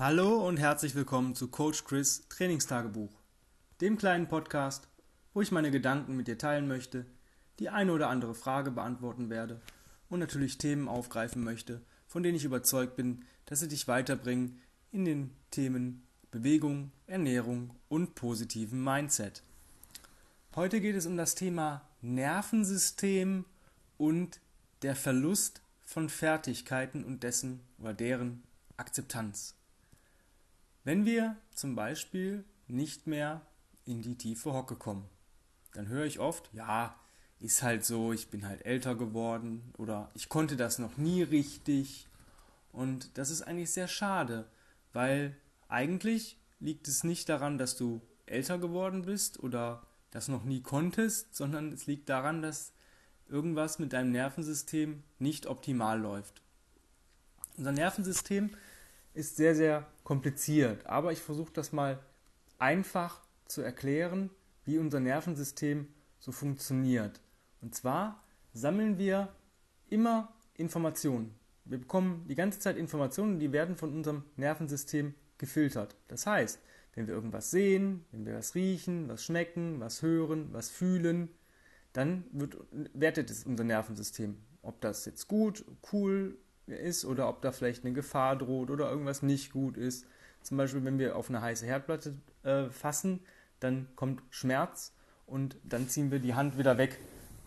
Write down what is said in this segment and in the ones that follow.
Hallo und herzlich willkommen zu Coach Chris Trainingstagebuch, dem kleinen Podcast, wo ich meine Gedanken mit dir teilen möchte, die eine oder andere Frage beantworten werde und natürlich Themen aufgreifen möchte, von denen ich überzeugt bin, dass sie dich weiterbringen in den Themen Bewegung, Ernährung und positiven Mindset. Heute geht es um das Thema Nervensystem und der Verlust von Fertigkeiten und dessen oder deren Akzeptanz. Wenn wir zum Beispiel nicht mehr in die tiefe Hocke kommen, dann höre ich oft, ja, ist halt so, ich bin halt älter geworden oder ich konnte das noch nie richtig. Und das ist eigentlich sehr schade, weil eigentlich liegt es nicht daran, dass du älter geworden bist oder das noch nie konntest, sondern es liegt daran, dass irgendwas mit deinem Nervensystem nicht optimal läuft. Unser Nervensystem ist sehr, sehr kompliziert, aber ich versuche das mal einfach zu erklären, wie unser Nervensystem so funktioniert. Und zwar sammeln wir immer Informationen. Wir bekommen die ganze Zeit Informationen, die werden von unserem Nervensystem gefiltert. Das heißt, wenn wir irgendwas sehen, wenn wir was riechen, was schmecken, was hören, was fühlen, dann wird, wertet es unser Nervensystem. Ob das jetzt gut, cool ist oder ob da vielleicht eine Gefahr droht oder irgendwas nicht gut ist. Zum Beispiel, wenn wir auf eine heiße Herdplatte äh, fassen, dann kommt Schmerz und dann ziehen wir die Hand wieder weg,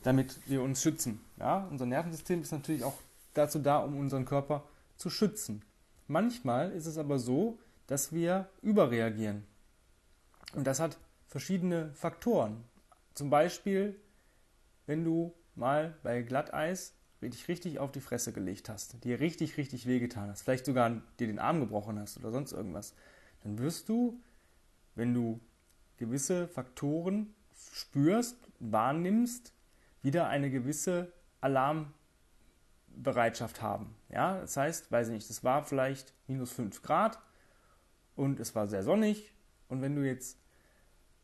damit wir uns schützen. Ja? Unser Nervensystem ist natürlich auch dazu da, um unseren Körper zu schützen. Manchmal ist es aber so, dass wir überreagieren. Und das hat verschiedene Faktoren. Zum Beispiel, wenn du mal bei Glatteis dich richtig auf die Fresse gelegt hast, dir richtig, richtig wehgetan hast, vielleicht sogar dir den Arm gebrochen hast oder sonst irgendwas, dann wirst du, wenn du gewisse Faktoren spürst, wahrnimmst, wieder eine gewisse Alarmbereitschaft haben. Ja, das heißt, weiß ich nicht, es war vielleicht minus 5 Grad und es war sehr sonnig und wenn du jetzt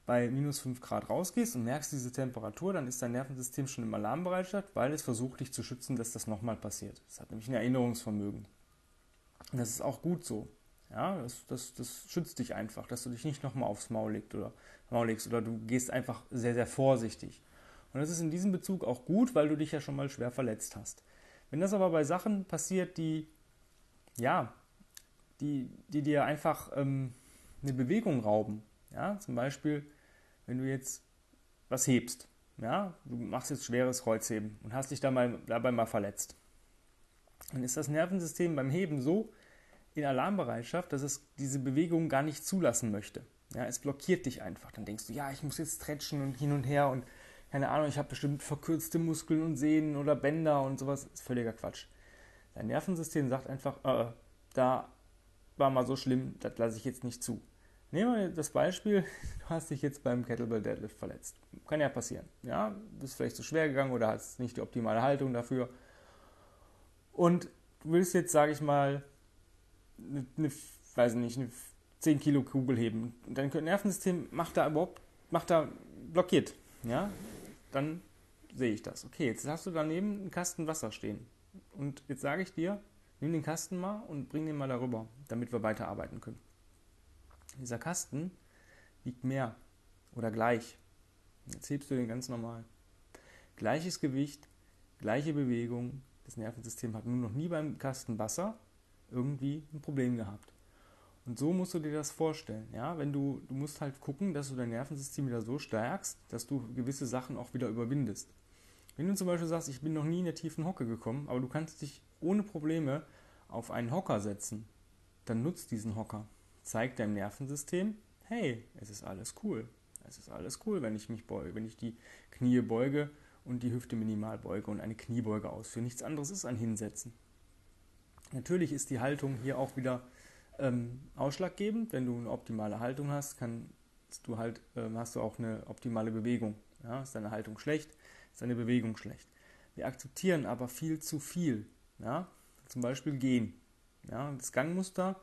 bei minus 5 Grad rausgehst und merkst diese Temperatur, dann ist dein Nervensystem schon im Alarmbereitschaft, weil es versucht, dich zu schützen, dass das nochmal passiert. Es hat nämlich ein Erinnerungsvermögen. Und das ist auch gut so. Ja, das, das, das schützt dich einfach, dass du dich nicht nochmal aufs Maul, legst oder, Maul legst oder du gehst einfach sehr, sehr vorsichtig. Und das ist in diesem Bezug auch gut, weil du dich ja schon mal schwer verletzt hast. Wenn das aber bei Sachen passiert, die, ja, die, die dir einfach ähm, eine Bewegung rauben, ja, zum Beispiel wenn du jetzt was hebst, ja, du machst jetzt schweres Kreuzheben und hast dich dabei, dabei mal verletzt, dann ist das Nervensystem beim Heben so in Alarmbereitschaft, dass es diese Bewegung gar nicht zulassen möchte. Ja, es blockiert dich einfach. Dann denkst du, ja, ich muss jetzt stretchen und hin und her und keine Ahnung, ich habe bestimmt verkürzte Muskeln und Sehnen oder Bänder und sowas. Das ist völliger Quatsch. Dein Nervensystem sagt einfach, äh, da war mal so schlimm, das lasse ich jetzt nicht zu. Nehmen wir das Beispiel, du hast dich jetzt beim Kettlebell Deadlift verletzt. Kann ja passieren. Ja, bist vielleicht zu schwer gegangen oder hast nicht die optimale Haltung dafür. Und du willst jetzt, sage ich mal, eine, eine, weiß nicht, eine 10 Kilo Kugel heben. Und dein Nervensystem macht da überhaupt, macht da blockiert. Ja, dann sehe ich das. Okay, jetzt hast du daneben einen Kasten Wasser stehen. Und jetzt sage ich dir, nimm den Kasten mal und bring den mal darüber, damit wir weiterarbeiten können. Dieser Kasten wiegt mehr oder gleich. Jetzt hebst du den ganz normal. Gleiches Gewicht, gleiche Bewegung. Das Nervensystem hat nur noch nie beim Kasten Wasser irgendwie ein Problem gehabt. Und so musst du dir das vorstellen. Ja? Wenn du, du musst halt gucken, dass du dein Nervensystem wieder so stärkst, dass du gewisse Sachen auch wieder überwindest. Wenn du zum Beispiel sagst, ich bin noch nie in der tiefen Hocke gekommen, aber du kannst dich ohne Probleme auf einen Hocker setzen, dann nutzt diesen Hocker zeigt deinem Nervensystem, hey, es ist alles cool. Es ist alles cool, wenn ich mich beuge, wenn ich die Knie beuge und die Hüfte minimal beuge und eine Kniebeuge ausführe. Nichts anderes ist ein Hinsetzen. Natürlich ist die Haltung hier auch wieder ähm, ausschlaggebend. Wenn du eine optimale Haltung hast, kannst du halt, ähm, hast du auch eine optimale Bewegung. Ja, ist deine Haltung schlecht, ist deine Bewegung schlecht. Wir akzeptieren aber viel zu viel. Ja? Zum Beispiel gehen. Ja? Das Gangmuster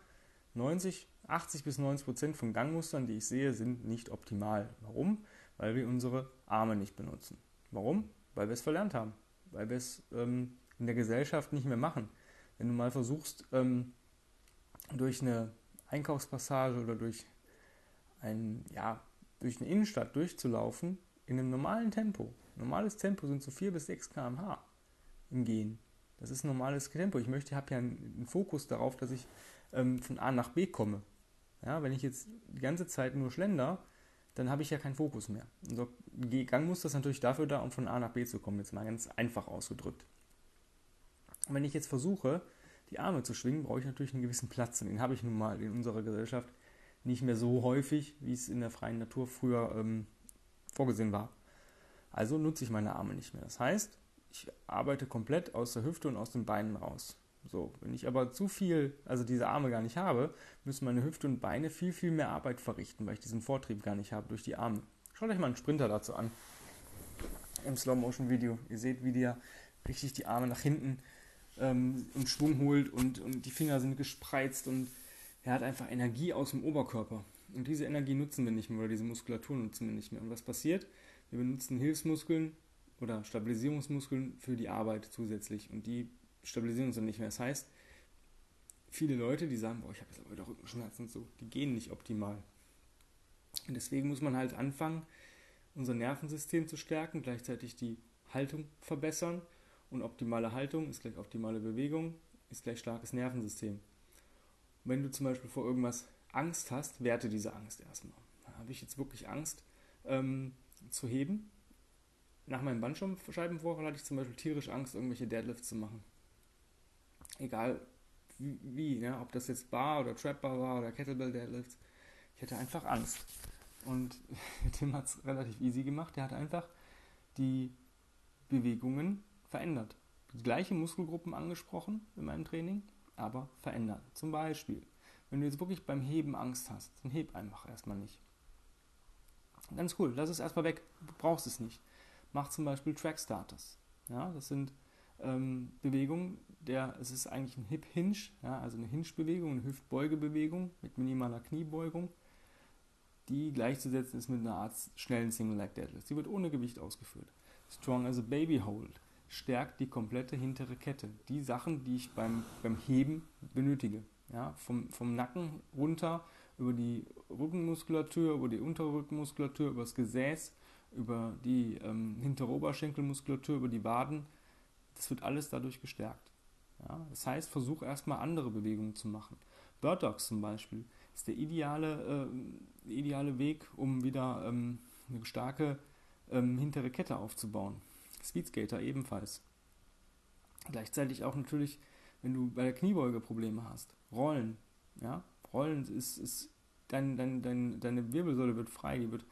90 80 bis 90 Prozent von Gangmustern, die ich sehe, sind nicht optimal. Warum? Weil wir unsere Arme nicht benutzen. Warum? Weil wir es verlernt haben. Weil wir es ähm, in der Gesellschaft nicht mehr machen. Wenn du mal versuchst, ähm, durch eine Einkaufspassage oder durch ein, ja, durch eine Innenstadt durchzulaufen in einem normalen Tempo. Normales Tempo sind so 4 bis 6 km/h im Gehen. Das ist ein normales Tempo. Ich möchte, habe ja einen Fokus darauf, dass ich ähm, von A nach B komme. Ja, wenn ich jetzt die ganze Zeit nur schlender, dann habe ich ja keinen Fokus mehr. Unser Gang muss das natürlich dafür da, um von A nach B zu kommen, jetzt mal ganz einfach ausgedrückt. Und wenn ich jetzt versuche, die Arme zu schwingen, brauche ich natürlich einen gewissen Platz. Und den habe ich nun mal in unserer Gesellschaft nicht mehr so häufig, wie es in der freien Natur früher ähm, vorgesehen war. Also nutze ich meine Arme nicht mehr. Das heißt, ich arbeite komplett aus der Hüfte und aus den Beinen raus. So, wenn ich aber zu viel, also diese Arme gar nicht habe, müssen meine Hüfte und Beine viel, viel mehr Arbeit verrichten, weil ich diesen Vortrieb gar nicht habe durch die Arme. Schaut euch mal einen Sprinter dazu an. Im Slow-Motion-Video. Ihr seht, wie der richtig die Arme nach hinten ähm, in Schwung holt und, und die Finger sind gespreizt und er hat einfach Energie aus dem Oberkörper. Und diese Energie nutzen wir nicht mehr oder diese Muskulatur nutzen wir nicht mehr. Und was passiert? Wir benutzen Hilfsmuskeln oder Stabilisierungsmuskeln für die Arbeit zusätzlich und die stabilisieren uns dann nicht mehr. Das heißt, viele Leute, die sagen, boah, ich habe jetzt aber wieder Rückenschmerzen und so, die gehen nicht optimal. Und deswegen muss man halt anfangen, unser Nervensystem zu stärken, gleichzeitig die Haltung verbessern und optimale Haltung ist gleich optimale Bewegung, ist gleich starkes Nervensystem. Und wenn du zum Beispiel vor irgendwas Angst hast, werte diese Angst erstmal. Habe ich jetzt wirklich Angst ähm, zu heben? Nach meinem Bandscheibenvorfall hatte ich zum Beispiel tierisch Angst, irgendwelche Deadlifts zu machen egal wie, ne? ob das jetzt Bar oder Trap Bar war oder Kettlebell Deadlifts, ich hatte einfach Angst. Und Tim hat es relativ easy gemacht. Er hat einfach die Bewegungen verändert. Die gleichen Muskelgruppen angesprochen in meinem Training, aber verändert. Zum Beispiel, wenn du jetzt wirklich beim Heben Angst hast, dann heb einfach erstmal nicht. Ganz cool, lass es erstmal weg, du brauchst es nicht. Mach zum Beispiel Track Starters. Ja, das sind ähm, Bewegung, der, es ist eigentlich ein Hip Hinge, ja, also eine Hinge-Bewegung, eine Hüftbeugebewegung mit minimaler Kniebeugung, die gleichzusetzen ist mit einer Art schnellen Single Leg Deadlift. Sie wird ohne Gewicht ausgeführt. Strong as a Baby Hold stärkt die komplette hintere Kette. Die Sachen, die ich beim, beim Heben benötige. Ja, vom, vom Nacken runter über die Rückenmuskulatur, über die untere Rückenmuskulatur, über das Gesäß, über die ähm, hintere Oberschenkelmuskulatur, über die Waden das wird alles dadurch gestärkt. Ja? Das heißt, versuch erstmal andere Bewegungen zu machen. Bird Dogs zum Beispiel ist der ideale, äh, ideale Weg, um wieder ähm, eine starke ähm, hintere Kette aufzubauen. Speedskater ebenfalls. Gleichzeitig auch natürlich, wenn du bei der Kniebeuge Probleme hast. Rollen. Ja? Rollen ist, ist dein, dein, dein, deine Wirbelsäule wird frei, die, wird,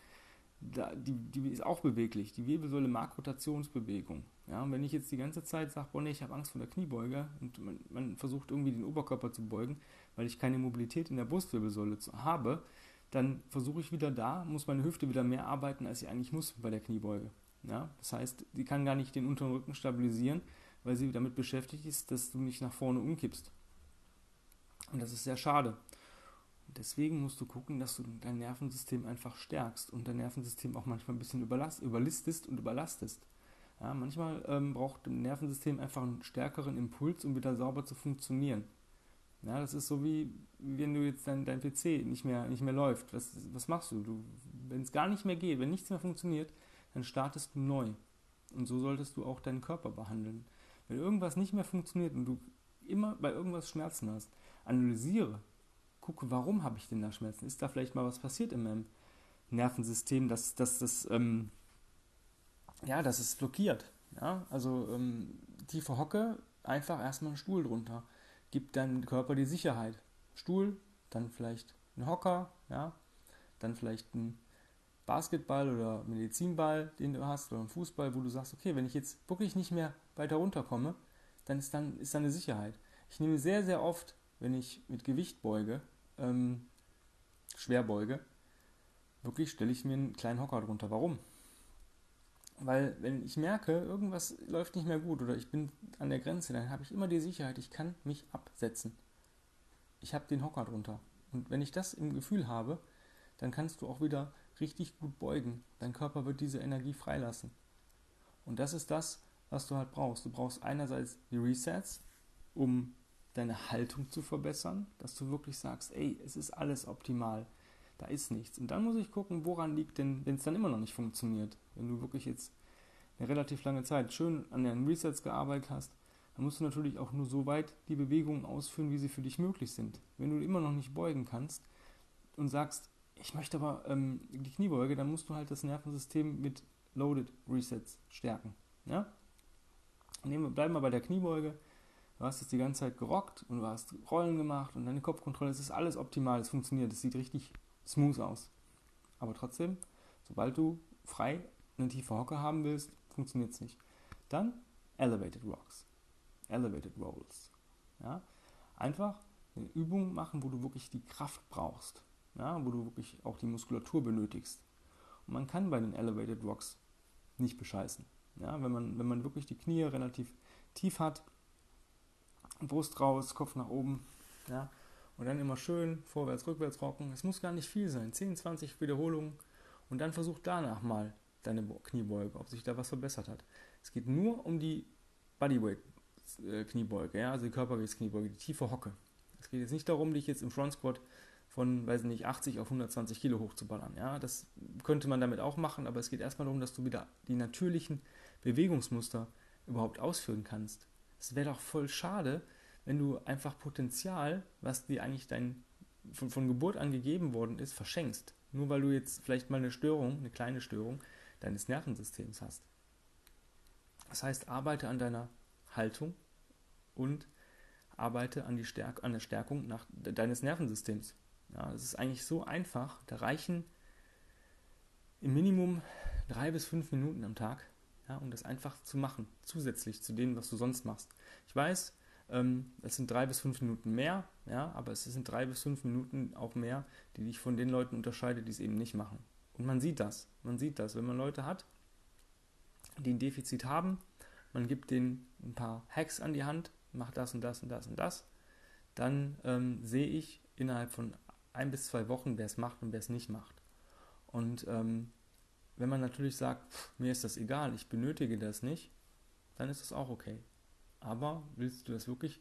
die, die ist auch beweglich. Die Wirbelsäule mag Rotationsbewegung. Ja, und wenn ich jetzt die ganze Zeit sage, boah, nee, ich habe Angst vor der Kniebeuge und man, man, versucht irgendwie den Oberkörper zu beugen, weil ich keine Mobilität in der Brustwirbelsäule habe, dann versuche ich wieder da, muss meine Hüfte wieder mehr arbeiten, als sie eigentlich muss bei der Kniebeuge. Ja, das heißt, sie kann gar nicht den unteren Rücken stabilisieren, weil sie damit beschäftigt ist, dass du nicht nach vorne umkippst. Und das ist sehr schade. Deswegen musst du gucken, dass du dein Nervensystem einfach stärkst und dein Nervensystem auch manchmal ein bisschen überlistest und überlastest. Ja, manchmal ähm, braucht ein Nervensystem einfach einen stärkeren Impuls, um wieder sauber zu funktionieren. Ja, das ist so wie, wenn du jetzt dein, dein PC nicht mehr, nicht mehr läuft. Was, was machst du? du wenn es gar nicht mehr geht, wenn nichts mehr funktioniert, dann startest du neu. Und so solltest du auch deinen Körper behandeln. Wenn irgendwas nicht mehr funktioniert und du immer bei irgendwas Schmerzen hast, analysiere, gucke, warum habe ich denn da Schmerzen? Ist da vielleicht mal was passiert in meinem Nervensystem, dass, dass das ähm, ja, das ist blockiert. Ja? Also ähm, tiefe Hocke, einfach erstmal einen Stuhl drunter. Gibt deinem Körper die Sicherheit. Stuhl, dann vielleicht ein Hocker, ja, dann vielleicht ein Basketball oder Medizinball, den du hast, oder ein Fußball, wo du sagst, okay, wenn ich jetzt wirklich nicht mehr weiter runterkomme, dann ist dann ist da eine Sicherheit. Ich nehme sehr, sehr oft, wenn ich mit Gewicht beuge, ähm, schwer beuge, wirklich stelle ich mir einen kleinen Hocker drunter. Warum? Weil wenn ich merke, irgendwas läuft nicht mehr gut oder ich bin an der Grenze, dann habe ich immer die Sicherheit, ich kann mich absetzen. Ich habe den Hocker drunter. Und wenn ich das im Gefühl habe, dann kannst du auch wieder richtig gut beugen. Dein Körper wird diese Energie freilassen. Und das ist das, was du halt brauchst. Du brauchst einerseits die Resets, um deine Haltung zu verbessern, dass du wirklich sagst, ey, es ist alles optimal, da ist nichts. Und dann muss ich gucken, woran liegt denn, wenn es dann immer noch nicht funktioniert. Wenn du wirklich jetzt eine relativ lange Zeit schön an deinen Resets gearbeitet hast, dann musst du natürlich auch nur so weit die Bewegungen ausführen, wie sie für dich möglich sind. Wenn du immer noch nicht beugen kannst und sagst, ich möchte aber ähm, die Kniebeuge, dann musst du halt das Nervensystem mit Loaded Resets stärken. Ja? Nehmen, bleiben wir bei der Kniebeuge. Du hast es die ganze Zeit gerockt und du hast Rollen gemacht und deine Kopfkontrolle, es ist alles optimal, es funktioniert, es sieht richtig smooth aus. Aber trotzdem, sobald du frei eine tiefe Hocke haben willst, funktioniert es nicht. Dann Elevated Rocks, Elevated Rolls. Ja? Einfach eine Übung machen, wo du wirklich die Kraft brauchst, ja? wo du wirklich auch die Muskulatur benötigst. Und man kann bei den Elevated Rocks nicht bescheißen. Ja? Wenn, man, wenn man wirklich die Knie relativ tief hat, Brust raus, Kopf nach oben, ja? und dann immer schön vorwärts, rückwärts rocken. Es muss gar nicht viel sein, 10, 20 Wiederholungen und dann versuch danach mal deine Kniebeuge, ob sich da was verbessert hat. Es geht nur um die Bodyweight äh, ja, also die Körpergewichtskniebeuge, die tiefe Hocke. Es geht jetzt nicht darum, dich jetzt im Front Squat von, weiß nicht, 80 auf 120 Kilo hochzuballern. Ja, das könnte man damit auch machen, aber es geht erstmal darum, dass du wieder die natürlichen Bewegungsmuster überhaupt ausführen kannst. Es wäre doch voll schade, wenn du einfach Potenzial, was dir eigentlich dein, von, von Geburt an gegeben worden ist, verschenkst. Nur weil du jetzt vielleicht mal eine Störung, eine kleine Störung deines Nervensystems hast. Das heißt, arbeite an deiner Haltung und arbeite an, die Stärk an der Stärkung nach, deines Nervensystems. Ja, das ist eigentlich so einfach. Da reichen im Minimum drei bis fünf Minuten am Tag, ja, um das einfach zu machen, zusätzlich zu dem, was du sonst machst. Ich weiß, ähm, es sind drei bis fünf Minuten mehr, ja, aber es sind drei bis fünf Minuten auch mehr, die dich von den Leuten unterscheidet, die es eben nicht machen. Und man sieht das. Man sieht das, wenn man Leute hat, die ein Defizit haben, man gibt denen ein paar Hacks an die Hand, macht das und das und das und das, dann ähm, sehe ich innerhalb von ein bis zwei Wochen, wer es macht und wer es nicht macht. Und ähm, wenn man natürlich sagt, pff, mir ist das egal, ich benötige das nicht, dann ist das auch okay. Aber willst du das wirklich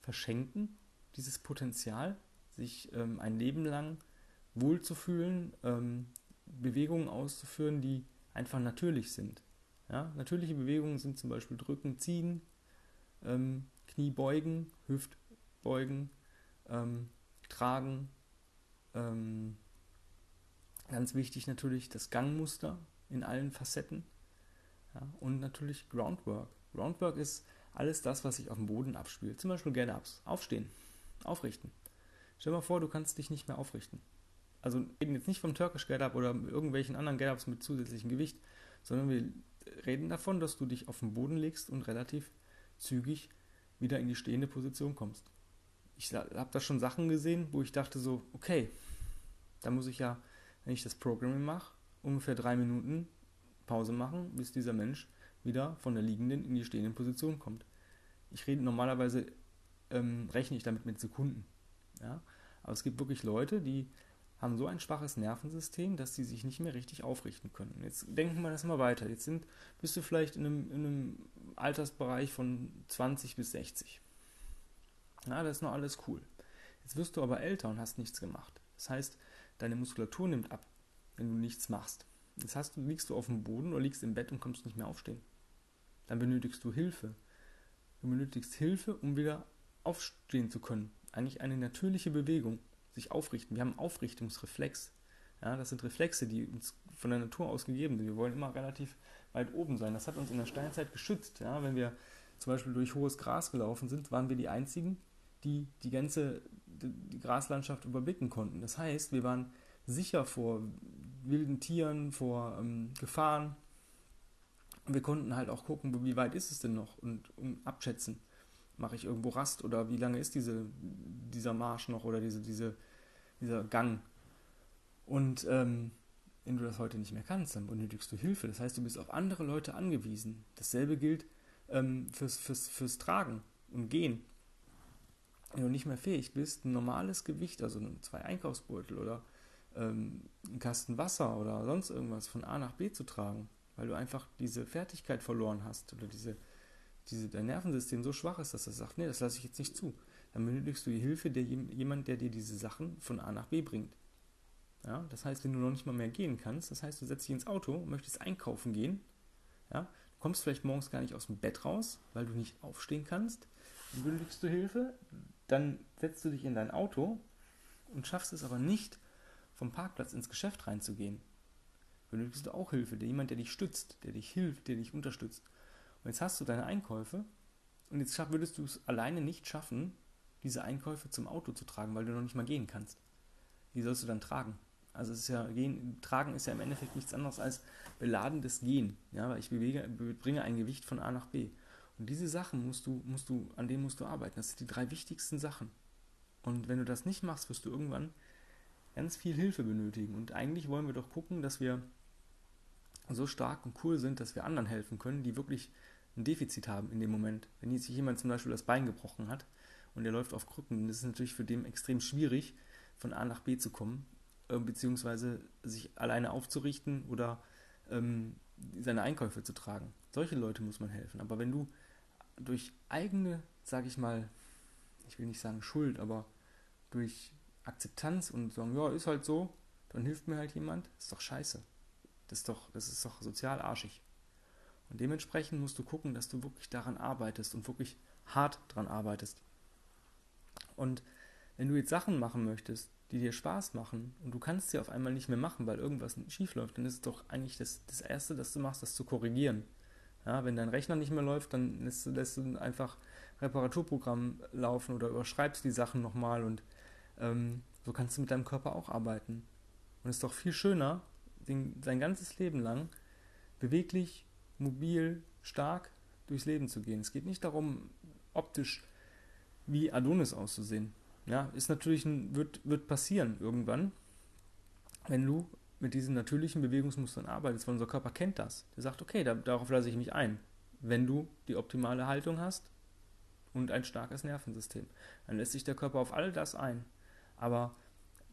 verschenken, dieses Potenzial, sich ähm, ein Leben lang wohlzufühlen, ähm, Bewegungen auszuführen, die einfach natürlich sind? Ja? Natürliche Bewegungen sind zum Beispiel Drücken, Ziehen, ähm, Kniebeugen, Hüftbeugen, ähm, Tragen. Ähm, ganz wichtig natürlich das Gangmuster in allen Facetten. Ja? Und natürlich Groundwork. Groundwork ist alles das, was sich auf dem Boden abspielt. Zum Beispiel Get-Ups. Aufstehen. Aufrichten. Stell dir mal vor, du kannst dich nicht mehr aufrichten. Also reden jetzt nicht vom Turkish Get-Up oder irgendwelchen anderen Get-Ups mit zusätzlichem Gewicht, sondern wir reden davon, dass du dich auf den Boden legst und relativ zügig wieder in die stehende Position kommst. Ich habe da schon Sachen gesehen, wo ich dachte so, okay, da muss ich ja, wenn ich das Programming mache, ungefähr drei Minuten Pause machen, bis dieser Mensch wieder von der liegenden in die stehende Position kommt. Ich rede normalerweise, ähm, rechne ich damit mit Sekunden. Ja? Aber es gibt wirklich Leute, die haben so ein schwaches Nervensystem, dass sie sich nicht mehr richtig aufrichten können. Jetzt denken wir das mal weiter. Jetzt sind, bist du vielleicht in einem, in einem Altersbereich von 20 bis 60. Na, das ist noch alles cool. Jetzt wirst du aber älter und hast nichts gemacht. Das heißt, deine Muskulatur nimmt ab, wenn du nichts machst. Jetzt hast liegst du auf dem Boden oder liegst im Bett und kommst nicht mehr aufstehen. Dann benötigst du Hilfe. Du benötigst Hilfe, um wieder aufstehen zu können. Eigentlich eine natürliche Bewegung sich aufrichten. Wir haben einen Aufrichtungsreflex. Ja, das sind Reflexe, die uns von der Natur aus gegeben sind. Wir wollen immer relativ weit oben sein. Das hat uns in der Steinzeit geschützt. Ja, wenn wir zum Beispiel durch hohes Gras gelaufen sind, waren wir die Einzigen, die die ganze die Graslandschaft überblicken konnten. Das heißt, wir waren sicher vor wilden Tieren, vor ähm, Gefahren. Und wir konnten halt auch gucken, wie weit ist es denn noch und um abschätzen mache ich irgendwo Rast oder wie lange ist diese, dieser Marsch noch oder diese, diese, dieser Gang. Und ähm, wenn du das heute nicht mehr kannst, dann benötigst du Hilfe. Das heißt, du bist auf andere Leute angewiesen. Dasselbe gilt ähm, fürs, fürs, fürs Tragen und Gehen. Wenn du nicht mehr fähig bist, ein normales Gewicht, also zwei Einkaufsbeutel oder ähm, einen Kasten Wasser oder sonst irgendwas von A nach B zu tragen, weil du einfach diese Fertigkeit verloren hast oder diese, diese, dein Nervensystem so schwach ist, dass er sagt, nee, das lasse ich jetzt nicht zu, dann benötigst du die Hilfe der jemand, der dir diese Sachen von A nach B bringt. Ja, das heißt, wenn du noch nicht mal mehr gehen kannst, das heißt, du setzt dich ins Auto und möchtest einkaufen gehen, ja, du kommst vielleicht morgens gar nicht aus dem Bett raus, weil du nicht aufstehen kannst, dann benötigst du Hilfe, dann setzt du dich in dein Auto und schaffst es aber nicht, vom Parkplatz ins Geschäft reinzugehen. Benötigst du auch Hilfe, der jemand, der dich stützt, der dich hilft, der dich unterstützt. Und jetzt hast du deine Einkäufe und jetzt würdest du es alleine nicht schaffen, diese Einkäufe zum Auto zu tragen, weil du noch nicht mal gehen kannst. Wie sollst du dann tragen? Also es ist ja, gehen, tragen ist ja im Endeffekt nichts anderes als beladendes Gehen. Ja, weil ich bewege, bringe ein Gewicht von A nach B. Und diese Sachen musst du, musst du, an denen musst du arbeiten. Das sind die drei wichtigsten Sachen. Und wenn du das nicht machst, wirst du irgendwann ganz viel Hilfe benötigen. Und eigentlich wollen wir doch gucken, dass wir so stark und cool sind, dass wir anderen helfen können, die wirklich ein Defizit haben in dem Moment. Wenn jetzt jemand zum Beispiel das Bein gebrochen hat und er läuft auf Krücken, dann ist es natürlich für den extrem schwierig, von A nach B zu kommen, äh, beziehungsweise sich alleine aufzurichten oder ähm, seine Einkäufe zu tragen. Solche Leute muss man helfen. Aber wenn du durch eigene, sage ich mal, ich will nicht sagen Schuld, aber durch Akzeptanz und sagen, ja, ist halt so, dann hilft mir halt jemand, ist doch scheiße. Das ist doch, das ist doch sozial arschig. Und dementsprechend musst du gucken, dass du wirklich daran arbeitest und wirklich hart daran arbeitest. Und wenn du jetzt Sachen machen möchtest, die dir Spaß machen und du kannst sie auf einmal nicht mehr machen, weil irgendwas schief läuft, dann ist es doch eigentlich das, das Erste, das du machst, das zu korrigieren. Ja, wenn dein Rechner nicht mehr läuft, dann lässt, lässt du einfach Reparaturprogramm laufen oder überschreibst die Sachen nochmal und ähm, so kannst du mit deinem Körper auch arbeiten. Und es ist doch viel schöner, den, sein ganzes Leben lang beweglich, mobil, stark durchs Leben zu gehen. Es geht nicht darum, optisch wie Adonis auszusehen. Ja, ist natürlich ein, wird, wird passieren irgendwann, wenn du mit diesen natürlichen Bewegungsmustern arbeitest, weil unser Körper kennt das. Der sagt, okay, da, darauf lasse ich mich ein. Wenn du die optimale Haltung hast und ein starkes Nervensystem, dann lässt sich der Körper auf all das ein. Aber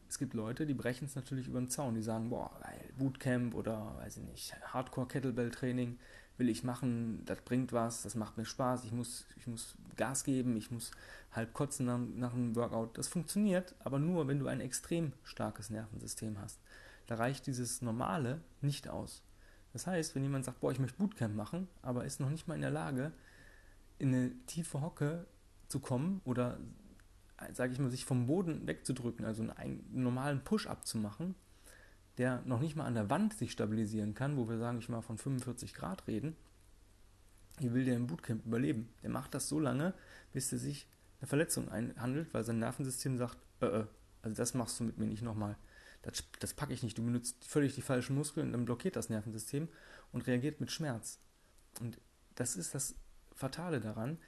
es gibt Leute, die brechen es natürlich über den Zaun. Die sagen, boah, Bootcamp oder, weiß ich nicht, Hardcore-Kettlebell-Training will ich machen, das bringt was, das macht mir Spaß, ich muss, ich muss Gas geben, ich muss halb kotzen nach, nach einem Workout. Das funktioniert, aber nur, wenn du ein extrem starkes Nervensystem hast. Da reicht dieses Normale nicht aus. Das heißt, wenn jemand sagt, boah, ich möchte Bootcamp machen, aber ist noch nicht mal in der Lage, in eine tiefe Hocke zu kommen oder sage ich mal, sich vom Boden wegzudrücken, also einen normalen Push-up zu machen, der noch nicht mal an der Wand sich stabilisieren kann, wo wir, sagen ich mal, von 45 Grad reden, wie will der im Bootcamp überleben? Der macht das so lange, bis er sich eine Verletzung einhandelt, weil sein Nervensystem sagt, äh, äh, also das machst du mit mir nicht nochmal. Das, das packe ich nicht. Du benutzt völlig die falschen Muskeln, dann blockiert das Nervensystem und reagiert mit Schmerz. Und das ist das Fatale daran,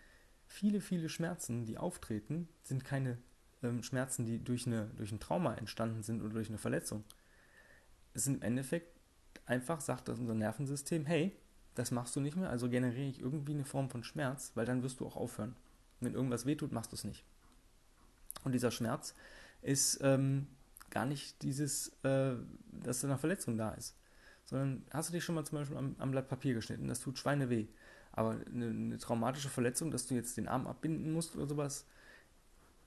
viele, viele Schmerzen, die auftreten, sind keine ähm, Schmerzen, die durch, eine, durch ein Trauma entstanden sind oder durch eine Verletzung. Es sind im Endeffekt einfach, sagt das unser Nervensystem, hey, das machst du nicht mehr, also generiere ich irgendwie eine Form von Schmerz, weil dann wirst du auch aufhören. Wenn irgendwas wehtut, machst du es nicht. Und dieser Schmerz ist ähm, gar nicht dieses, äh, dass eine Verletzung da ist. Sondern hast du dich schon mal zum Beispiel am, am Blatt Papier geschnitten, das tut Schweine weh. Aber eine, eine, traumatische Verletzung, dass du jetzt den Arm abbinden musst oder sowas,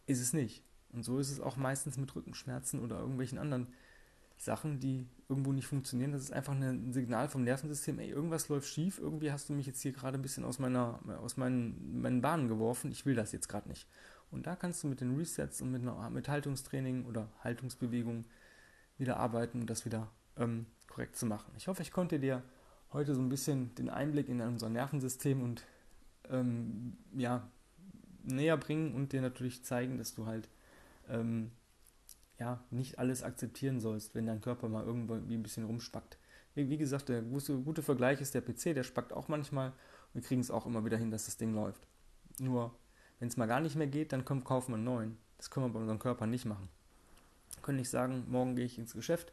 ist es nicht. Und so ist es auch meistens mit Rückenschmerzen oder irgendwelchen anderen Sachen, die irgendwo nicht funktionieren. Das ist einfach ein Signal vom Nervensystem, ey, irgendwas läuft schief, irgendwie hast du mich jetzt hier gerade ein bisschen aus, meiner, aus meinen, meinen Bahnen geworfen, ich will das jetzt gerade nicht. Und da kannst du mit den Resets und mit, einer, mit Haltungstraining oder Haltungsbewegung wieder arbeiten und das wieder ähm, korrekt zu machen. Ich hoffe, ich konnte dir heute so ein bisschen den Einblick in unser Nervensystem und ähm, ja, näher bringen und dir natürlich zeigen, dass du halt ähm, ja, nicht alles akzeptieren sollst, wenn dein Körper mal irgendwo ein bisschen rumspackt. Wie, wie gesagt, der gute, gute Vergleich ist der PC, der spackt auch manchmal wir kriegen es auch immer wieder hin, dass das Ding läuft. Nur, wenn es mal gar nicht mehr geht, dann komm, kaufen wir einen neuen. Das können wir bei unserem Körper nicht machen. Wir können nicht sagen, morgen gehe ich ins Geschäft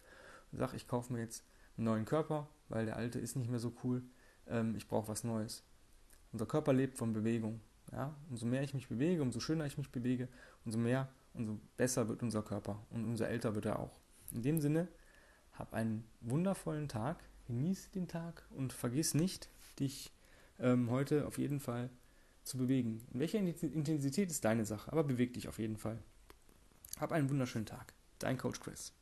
und sage, ich kaufe mir jetzt einen neuen Körper, weil der alte ist nicht mehr so cool. Ähm, ich brauche was Neues. Unser Körper lebt von Bewegung. Ja? Umso mehr ich mich bewege, umso schöner ich mich bewege, umso mehr, umso besser wird unser Körper und umso älter wird er auch. In dem Sinne, hab einen wundervollen Tag, genieße den Tag und vergiss nicht, dich ähm, heute auf jeden Fall zu bewegen. In welcher Intensität ist deine Sache, aber beweg dich auf jeden Fall. Hab einen wunderschönen Tag. Dein Coach Chris.